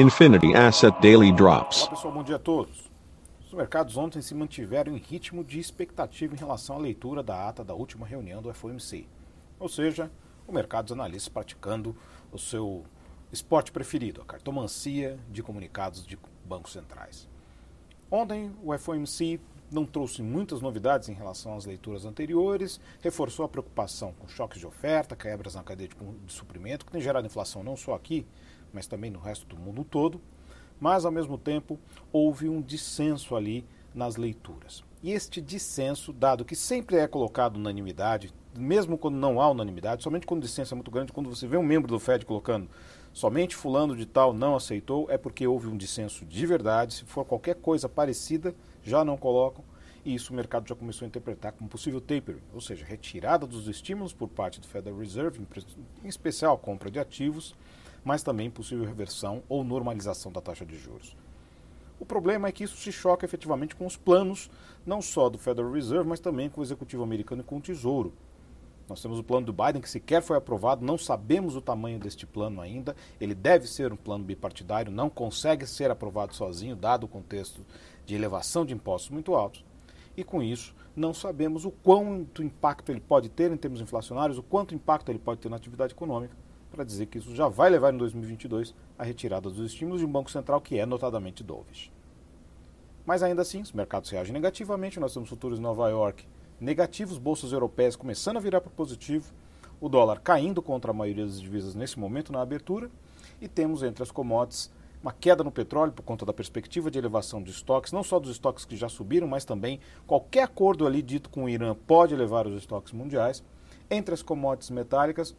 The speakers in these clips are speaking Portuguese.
Infinity Asset Daily Drops. Olá pessoal, bom dia a todos. Os mercados ontem se mantiveram em ritmo de expectativa em relação à leitura da ata da última reunião do FOMC. Ou seja, o mercado dos analistas praticando o seu esporte preferido, a cartomancia de comunicados de bancos centrais. Ontem o FOMC não trouxe muitas novidades em relação às leituras anteriores, reforçou a preocupação com choques de oferta, quebras na cadeia de suprimento, que tem gerado inflação não só aqui, mas também no resto do mundo todo. Mas, ao mesmo tempo, houve um dissenso ali nas leituras. E este dissenso, dado que sempre é colocado unanimidade, mesmo quando não há unanimidade, somente quando o dissenso é muito grande, quando você vê um membro do FED colocando somente fulano de tal não aceitou, é porque houve um dissenso de verdade. Se for qualquer coisa parecida, já não colocam. E isso o mercado já começou a interpretar como possível tapering, ou seja, retirada dos estímulos por parte do Federal Reserve, em especial a compra de ativos, mas também possível reversão ou normalização da taxa de juros. O problema é que isso se choca efetivamente com os planos, não só do Federal Reserve, mas também com o executivo americano e com o Tesouro. Nós temos o plano do Biden, que sequer foi aprovado, não sabemos o tamanho deste plano ainda. Ele deve ser um plano bipartidário, não consegue ser aprovado sozinho, dado o contexto de elevação de impostos muito altos. E com isso, não sabemos o quanto impacto ele pode ter em termos inflacionários, o quanto impacto ele pode ter na atividade econômica, para dizer que isso já vai levar em 2022 a retirada dos estímulos de um Banco Central que é notadamente dovish. Mas ainda assim, os mercados reagem negativamente. Nós temos futuros em Nova York negativos, bolsas europeias começando a virar para positivo, o dólar caindo contra a maioria das divisas nesse momento na abertura, e temos entre as commodities uma queda no petróleo por conta da perspectiva de elevação de estoques, não só dos estoques que já subiram, mas também qualquer acordo ali dito com o Irã pode elevar os estoques mundiais. Entre as commodities metálicas,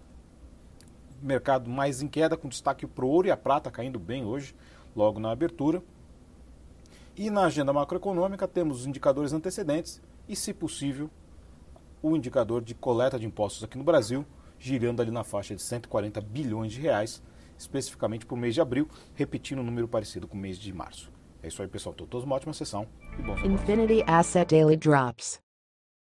mercado mais em queda, com destaque para o ouro e a prata caindo bem hoje, logo na abertura. E na agenda macroeconômica temos os indicadores antecedentes e, se possível, o indicador de coleta de impostos aqui no Brasil, girando ali na faixa de 140 bilhões de reais, especificamente para o mês de abril, repetindo um número parecido com o mês de março. É isso aí, pessoal. Todos uma ótima sessão e bons Infinity Asset Daily Drops.